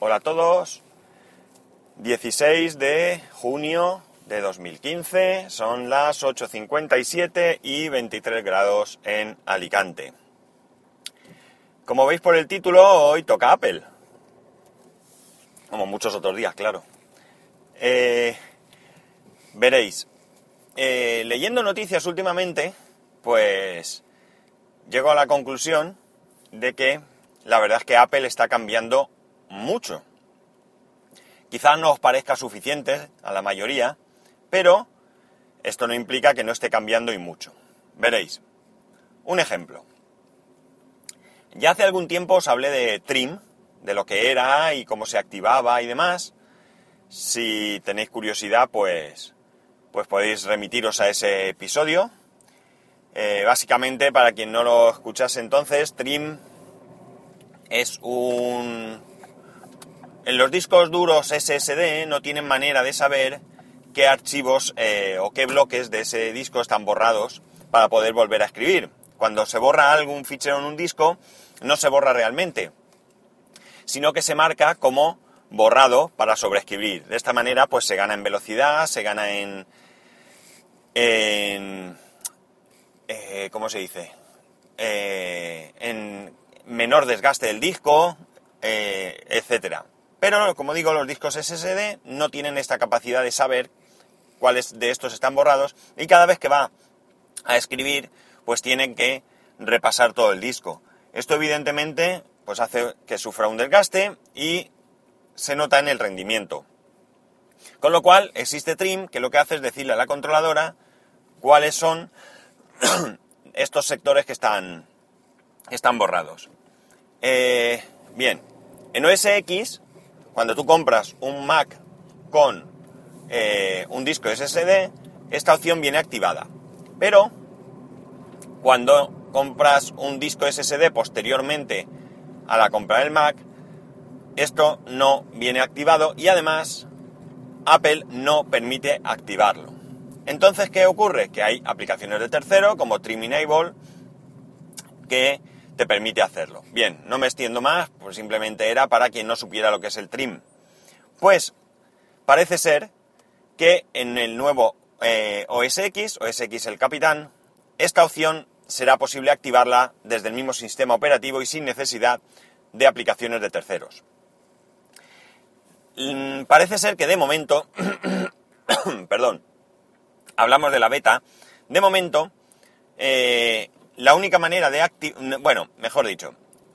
Hola a todos. 16 de junio de 2015, son las 8.57 y 23 grados en Alicante. Como veis por el título, hoy toca Apple. Como muchos otros días, claro. Eh, veréis, eh, leyendo noticias últimamente, pues llego a la conclusión de que la verdad es que Apple está cambiando mucho. Quizás no os parezca suficiente a la mayoría, pero esto no implica que no esté cambiando y mucho. Veréis. Un ejemplo. Ya hace algún tiempo os hablé de Trim, de lo que era y cómo se activaba y demás. Si tenéis curiosidad, pues, pues podéis remitiros a ese episodio. Eh, básicamente, para quien no lo escuchase entonces, Trim es un... En los discos duros SSD no tienen manera de saber qué archivos eh, o qué bloques de ese disco están borrados para poder volver a escribir. Cuando se borra algún fichero en un disco, no se borra realmente, sino que se marca como borrado para sobreescribir. De esta manera, pues se gana en velocidad, se gana en... en eh, ¿Cómo se dice? Eh, en menor desgaste del disco, eh, etcétera. Pero, como digo, los discos SSD no tienen esta capacidad de saber cuáles de estos están borrados y cada vez que va a escribir, pues tienen que repasar todo el disco. Esto evidentemente pues hace que sufra un desgaste y se nota en el rendimiento. Con lo cual existe Trim que lo que hace es decirle a la controladora cuáles son estos sectores que están, están borrados. Eh, bien, en OS X, cuando tú compras un Mac con eh, un disco SSD, esta opción viene activada. Pero cuando compras un disco SSD posteriormente a la compra del Mac, esto no viene activado y además Apple no permite activarlo. Entonces, ¿qué ocurre? Que hay aplicaciones de tercero como Trim Enable que te permite hacerlo. Bien, no me extiendo más, pues simplemente era para quien no supiera lo que es el trim. Pues parece ser que en el nuevo eh, OS X, OS X el Capitán, esta opción será posible activarla desde el mismo sistema operativo y sin necesidad de aplicaciones de terceros. Mm, parece ser que de momento, perdón, hablamos de la beta, de momento, eh, la única manera de activar, bueno, mejor dicho,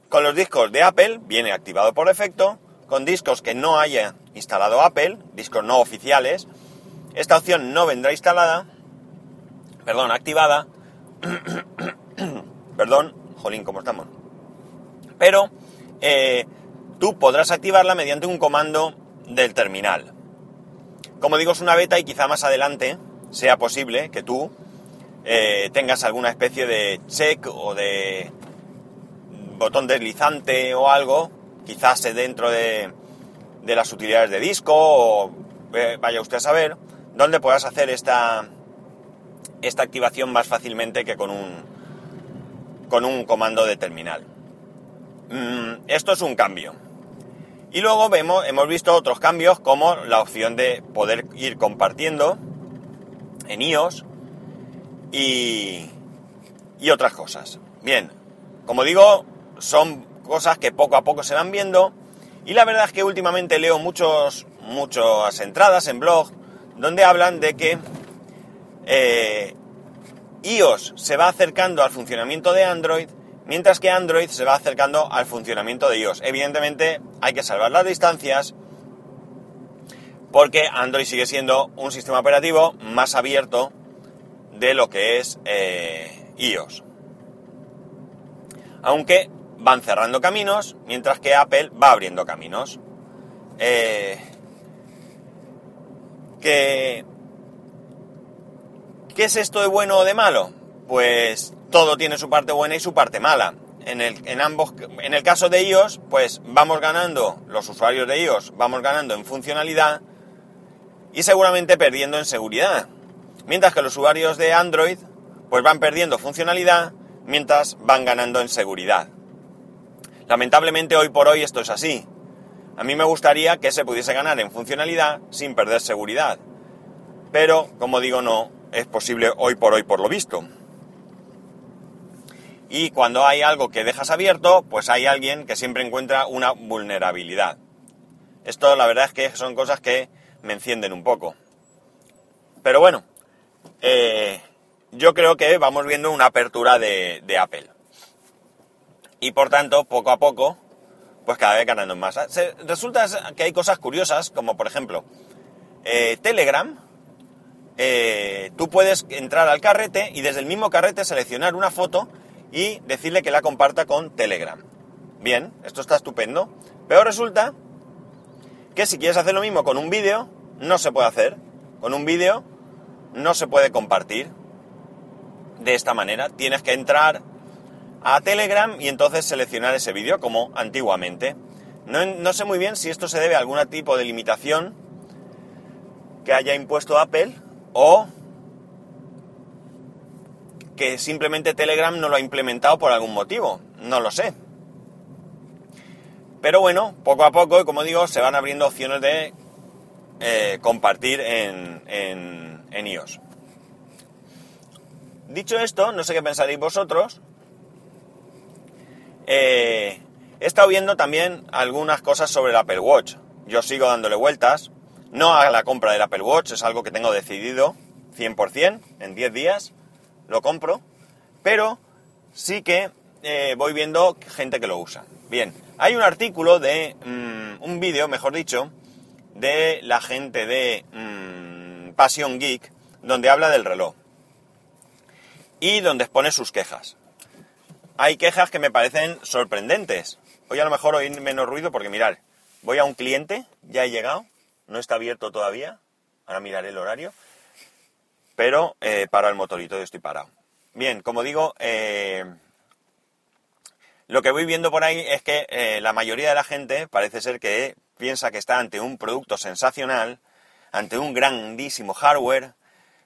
con los discos de Apple viene activado por defecto, con discos que no haya instalado Apple, discos no oficiales, esta opción no vendrá instalada, perdón, activada, Perdón, jolín, ¿cómo estamos? Pero eh, tú podrás activarla mediante un comando del terminal. Como digo, es una beta y quizá más adelante sea posible que tú eh, tengas alguna especie de check o de botón deslizante o algo, quizás dentro de, de las utilidades de disco o eh, vaya usted a saber, donde puedas hacer esta, esta activación más fácilmente que con un, con un comando de terminal. Mm, esto es un cambio. Y luego vemos, hemos visto otros cambios como la opción de poder ir compartiendo en iOS y, otras cosas. Bien, como digo, son cosas que poco a poco se van viendo y la verdad es que últimamente leo muchos, muchas entradas en blog donde hablan de que eh, iOS se va acercando al funcionamiento de Android, mientras que Android se va acercando al funcionamiento de iOS. Evidentemente hay que salvar las distancias, porque Android sigue siendo un sistema operativo más abierto de lo que es eh, iOS. Aunque van cerrando caminos, mientras que Apple va abriendo caminos. Eh, que ¿Qué es esto de bueno o de malo? Pues todo tiene su parte buena y su parte mala. En el, en ambos, en el caso de iOS, pues vamos ganando, los usuarios de iOS vamos ganando en funcionalidad y seguramente perdiendo en seguridad. Mientras que los usuarios de Android, pues van perdiendo funcionalidad mientras van ganando en seguridad. Lamentablemente hoy por hoy esto es así. A mí me gustaría que se pudiese ganar en funcionalidad sin perder seguridad. Pero, como digo, no es posible hoy por hoy por lo visto. Y cuando hay algo que dejas abierto, pues hay alguien que siempre encuentra una vulnerabilidad. Esto la verdad es que son cosas que me encienden un poco. Pero bueno, eh, yo creo que vamos viendo una apertura de, Apple. Y por tanto, poco a poco, pues cada vez ganando más. resulta que hay cosas curiosas, como por ejemplo, eh, Telegram, eh, tú puedes entrar al carrete y desde el mismo carrete seleccionar una foto y decirle que la comparta con Telegram. Bien, esto está estupendo. Pero resulta que si quieres hacer lo mismo con un vídeo, no se puede hacer. Con un vídeo no se puede compartir de esta manera. Tienes que entrar a Telegram y entonces seleccionar ese vídeo como antiguamente. No, sé muy bien si esto se debe a algún tipo de limitación que haya impuesto Apple o que simplemente Telegram no lo ha implementado por algún motivo. No lo sé. Pero bueno, poco a poco, como digo, se van abriendo opciones de eh, compartir en, iOS. Dicho esto, no sé qué pensaréis vosotros. Eh, he estado viendo también algunas cosas sobre el Apple Watch. Yo sigo dándole vueltas. No a la compra del Apple Watch, es algo que tengo decidido 100% en 10 días lo compro, pero sí que eh, voy viendo gente que lo usa. Bien, hay un artículo de, mm, un vídeo, mejor dicho, de la gente de mm, Passion Geek, donde habla del reloj y donde expone sus quejas. Hay quejas que me parecen sorprendentes. Hoy a lo mejor oír menos ruido porque mirar, voy a un cliente, ya he llegado, no está abierto todavía, ahora miraré el horario, pero eh, para el motorito yo estoy parado. Bien, como digo, eh, lo que voy viendo por ahí es que eh, la mayoría de la gente parece ser que piensa que está ante un producto sensacional, ante un grandísimo hardware,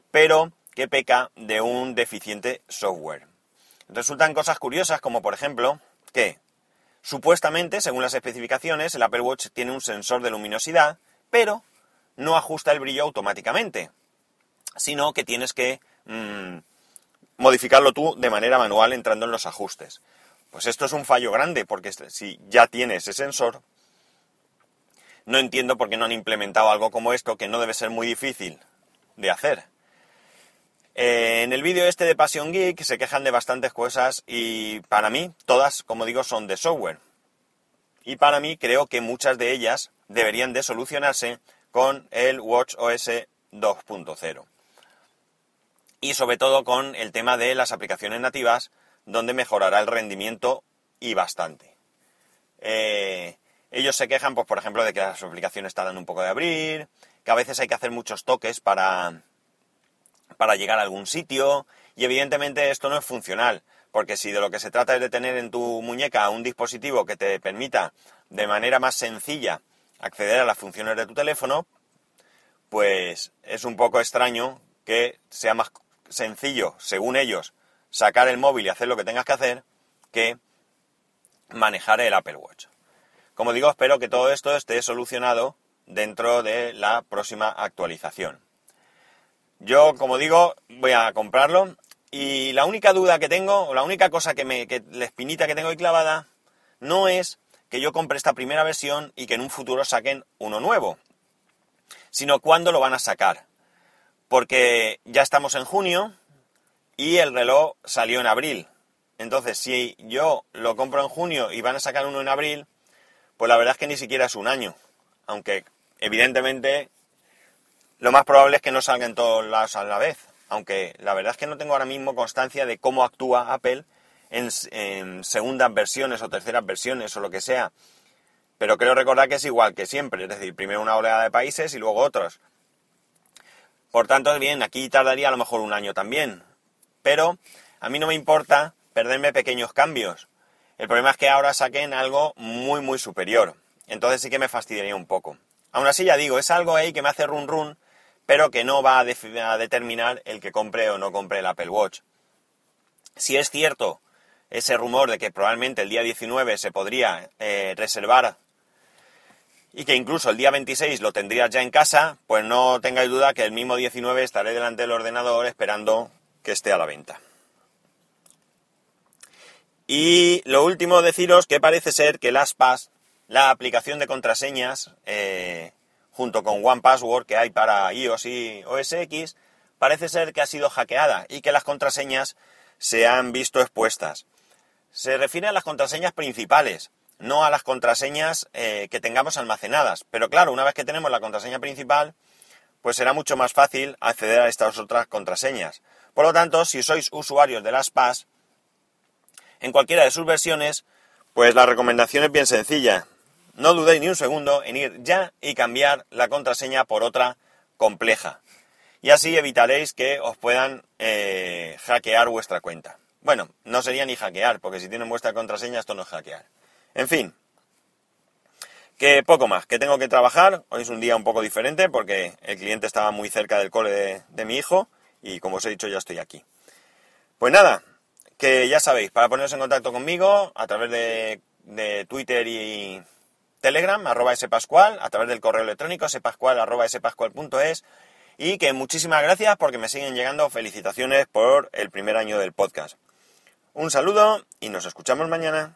pero que peca de un deficiente software. Resultan cosas curiosas como por ejemplo que supuestamente, según las especificaciones, el Apple Watch tiene un sensor de luminosidad, pero no ajusta el brillo automáticamente sino que tienes que mm, modificarlo tú de manera manual entrando en los ajustes. Pues esto es un fallo grande, porque si ya tienes ese sensor, no entiendo por qué no han implementado algo como esto, que no debe ser muy difícil de hacer. Eh, en el vídeo este de Passion Geek se quejan de bastantes cosas y para mí todas, como digo, son de software. Y para mí creo que muchas de ellas deberían de solucionarse con el Watch OS 2.0 y sobre todo con el tema de las aplicaciones nativas, donde mejorará el rendimiento y bastante. Eh, ellos se quejan, pues, por ejemplo, de que las aplicaciones tardan un poco de abrir, que a veces hay que hacer muchos toques para, para llegar a algún sitio, y evidentemente esto no es funcional, porque si de lo que se trata es de tener en tu muñeca un dispositivo que te permita de manera más sencilla acceder a las funciones de tu teléfono, pues es un poco extraño que sea más sencillo, según ellos, sacar el móvil y hacer lo que tengas que hacer que manejar el Apple Watch. Como digo, espero que todo esto esté solucionado dentro de la próxima actualización. Yo, como digo, voy a comprarlo y la única duda que tengo, o la única cosa que me, la espinita que tengo ahí clavada, no es que yo compre esta primera versión y que en un futuro saquen uno nuevo, sino cuándo lo van a sacar porque ya estamos en junio y el reloj salió en abril. Entonces, si yo lo compro en junio y van a sacar uno en abril, pues la verdad es que ni siquiera es un año. Aunque, evidentemente, lo más probable es que no salga en todos lados a la vez. Aunque la verdad es que no tengo ahora mismo constancia de cómo actúa Apple en, en segundas versiones o terceras versiones o lo que sea. Pero creo recordar que es igual que siempre. Es decir, primero una oleada de países y luego otros. Por tanto, bien, aquí tardaría a lo mejor un año también. Pero a mí no me importa perderme pequeños cambios. El problema es que ahora saquen algo muy, muy superior. Entonces sí que me fastidiaría un poco. Aún así, ya digo, es algo ahí que me hace run run, pero que no va a, determinar el que compre o no compre el Apple Watch. Si es cierto ese rumor de que probablemente el día 19 se podría eh, reservar y que incluso el día 26 lo tendrías ya en casa, pues no tengáis duda que el mismo 19 estaré delante del ordenador esperando que esté a la venta. Y lo último, deciros que parece ser que LastPass, la aplicación de contraseñas, eh, junto con OnePassword que hay para iOS y OS X, parece ser que ha sido hackeada y que las contraseñas se han visto expuestas. Se refiere a las contraseñas principales, no a las contraseñas eh, que tengamos almacenadas. Pero claro, una vez que tenemos la contraseña principal, pues será mucho más fácil acceder a estas otras contraseñas. Por lo tanto, si sois usuarios de las PAS, en cualquiera de sus versiones, pues la recomendación es bien sencilla. No dudéis ni un segundo en ir ya y cambiar la contraseña por otra compleja. Y así evitaréis que os puedan eh, hackear vuestra cuenta. Bueno, no sería ni hackear, porque si tienen vuestra contraseña esto no es hackear. En fin, que poco más, que tengo que trabajar. Hoy es un día un poco diferente porque el cliente estaba muy cerca del cole de, mi hijo y como os he dicho ya estoy aquí. Pues nada, que ya sabéis, para poneros en contacto conmigo a través de, Twitter y Telegram, arroba spascual, a través del correo electrónico spascual, arroba spascual.es y que muchísimas gracias porque me siguen llegando felicitaciones por el primer año del podcast. Un saludo y nos escuchamos mañana.